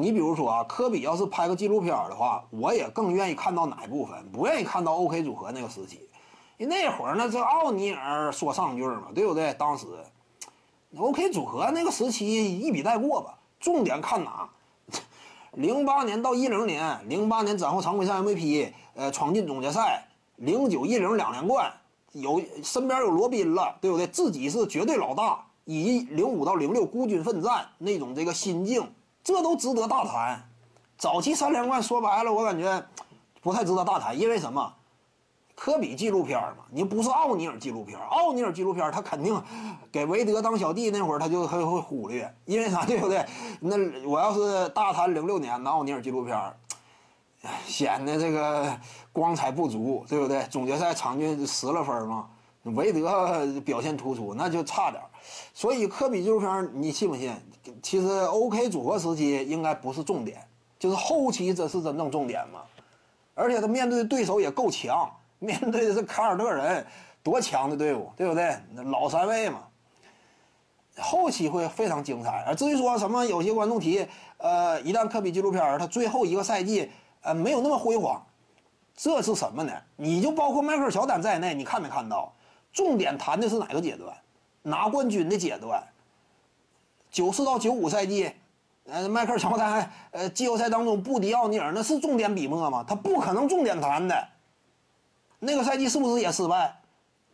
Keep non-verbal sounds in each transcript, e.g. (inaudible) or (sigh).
你比如说啊，科比要是拍个纪录片的话，我也更愿意看到哪一部分？不愿意看到 OK 组合那个时期，因那会儿呢，这奥尼尔说上句嘛，对不对？当时 OK 组合那个时期一笔带过吧。重点看哪？零八年到一零年，零八年战后常规赛 MVP，呃，闯进总决赛，零九一零两连冠，有身边有罗宾了，对不对？自己是绝对老大，以零五到零六孤军奋战那种这个心境。这都值得大谈，早期三连冠说白了，我感觉不太值得大谈，因为什么？科比纪录片嘛，你不是奥尼尔纪录片，奥尼尔纪录片他肯定给韦德当小弟那会儿他就会会忽略，因为啥 (laughs) 对不对？那我要是大谈零六年的奥尼尔纪录片，显得这个光彩不足，对不对？总决赛场均十了分嘛，韦德表现突出，那就差点。所以科比纪录片，你信不信？其实 OK 组合时期应该不是重点，就是后期这是真正重点嘛。而且他面对的对手也够强，面对的是凯尔特人，多强的队伍，对不对？老三位嘛。后期会非常精彩。而至于说什么，有些观众提，呃，一旦科比纪录片他最后一个赛季，呃，没有那么辉煌，这是什么呢？你就包括迈克尔乔丹在内，你看没看到？重点谈的是哪个阶段？拿冠军的阶段，九四到九五赛季，呃，迈克尔乔丹，呃，季后赛当中不敌奥尼尔，那是重点笔墨吗？他不可能重点谈的。那个赛季是不是也失败？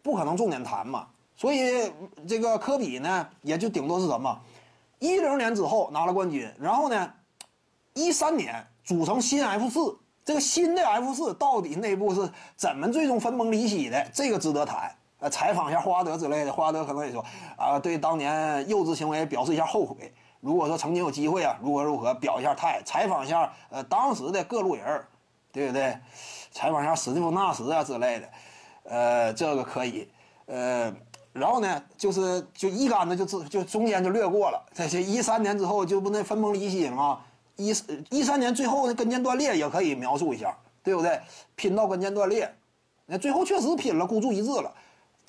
不可能重点谈嘛。所以这个科比呢，也就顶多是什么，一零年之后拿了冠军，然后呢，一三年组成新 F 四，这个新的 F 四到底内部是怎么最终分崩离析的？这个值得谈。呃，采访一下霍华德之类的，霍华德可能也说，啊，对当年幼稚行为表示一下后悔。如果说曾经有机会啊，如何如何表一下态，采访一下呃当时的各路人儿，对不对？采访一下史蒂夫纳什啊之类的，呃，这个可以。呃，然后呢，就是就一竿子就就就中间就略过了。这些一三年之后就不那分崩离析吗？一一三年最后的跟腱断裂也可以描述一下，对不对？拼到跟腱断裂，那最后确实拼了，孤注一掷了。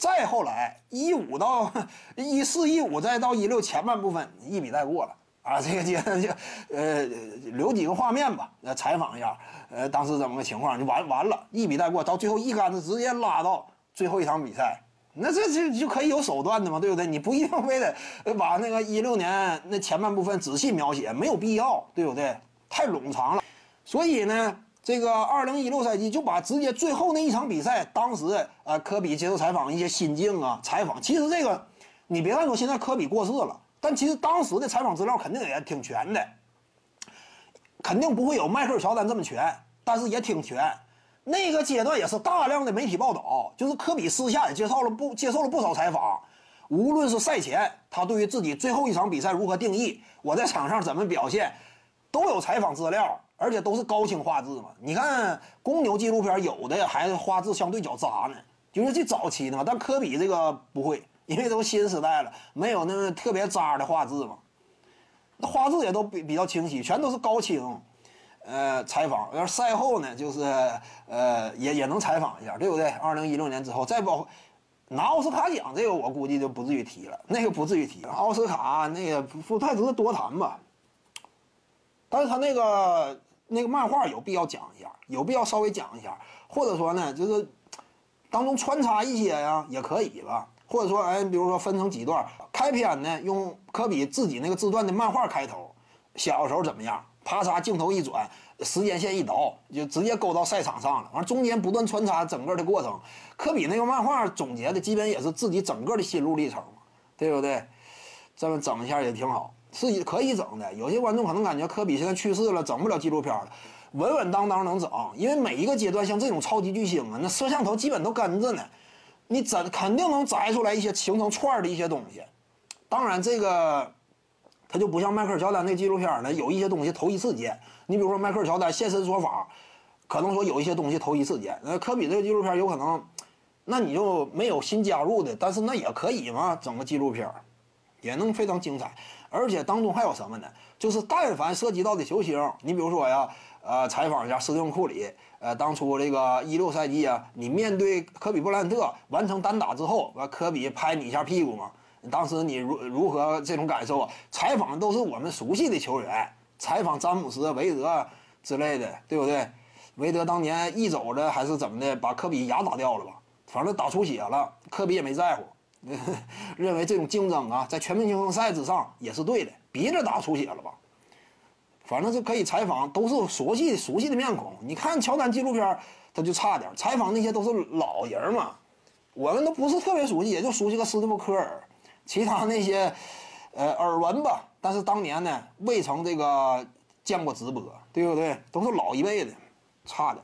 再后来，一五到一四一五，再到一六前半部分一笔带过了啊！这个阶段就呃留几个画面吧，呃采访一下，呃当时怎么个情况就完完了，一笔带过，到最后一杆子直接拉到最后一场比赛，那这这就可以有手段的嘛，对不对？你不一定非得把那个一六年那前半部分仔细描写，没有必要，对不对？太冗长了，所以呢。这个二零一六赛季就把直接最后那一场比赛，当时呃科比接受采访一些心境啊，采访。其实这个，你别看说现在科比过世了，但其实当时的采访资料肯定也挺全的，肯定不会有迈克尔乔丹这么全，但是也挺全。那个阶段也是大量的媒体报道，就是科比私下也接受了不接受了不少采访，无论是赛前他对于自己最后一场比赛如何定义，我在场上怎么表现，都有采访资料。而且都是高清画质嘛，你看公牛纪录片有的还画质相对较渣呢，就是这早期的嘛。但科比这个不会，因为都新时代了，没有那么特别渣的画质嘛。那画质也都比比较清晰，全都是高清。呃，采访要是赛后呢，就是呃也也能采访一下，对不对？二零一六年之后再包拿奥斯卡奖，这个我估计就不至于提了，那个不至于提了。奥斯卡那个不太值得多谈吧，但是他那个。那个漫画有必要讲一下，有必要稍微讲一下，或者说呢，就是当中穿插一些呀，也可以吧。或者说，哎，比如说分成几段，开篇呢用科比自己那个自传的漫画开头，小时候怎么样，啪嚓镜头一转，时间线一倒，就直接勾到赛场上了。完中间不断穿插整个的过程，科比那个漫画总结的基本也是自己整个的心路历程，对不对？这么整一下也挺好。是可以整的，有些观众可能感觉科比现在去世了，整不了纪录片了，稳稳当当能整，因为每一个阶段像这种超级巨星啊，那摄像头基本都跟着呢，你整肯定能摘出来一些形成串的一些东西。当然这个他就不像迈克尔乔丹那纪录片呢，有一些东西头一次见。你比如说迈克尔乔丹现身说法，可能说有一些东西头一次见。那科比这个纪录片有可能，那你就没有新加入的，但是那也可以嘛，整个纪录片也能非常精彩。而且当中还有什么呢？就是但凡涉及到的球星，你比如说呀，呃，采访一下斯蒂芬库里，呃，当初这个一六赛季啊，你面对科比布莱恩特完成单打之后，完科比拍你一下屁股嘛，当时你如如何这种感受啊？采访都是我们熟悉的球员，采访詹姆斯、韦德之类的，对不对？韦德当年一走着还是怎么的，把科比牙打掉了吧？反正打出血了，科比也没在乎，(laughs) 认为这种竞争啊，在全明星赛之上也是对的，鼻子打出血了吧？反正是可以采访，都是熟悉熟悉的面孔。你看乔丹纪录片，他就差点采访那些都是老人嘛，我们都不是特别熟悉，也就熟悉个斯蒂夫科尔，其他那些，呃，耳闻吧。但是当年呢，未曾这个见过直播，对不对？都是老一辈的，差点。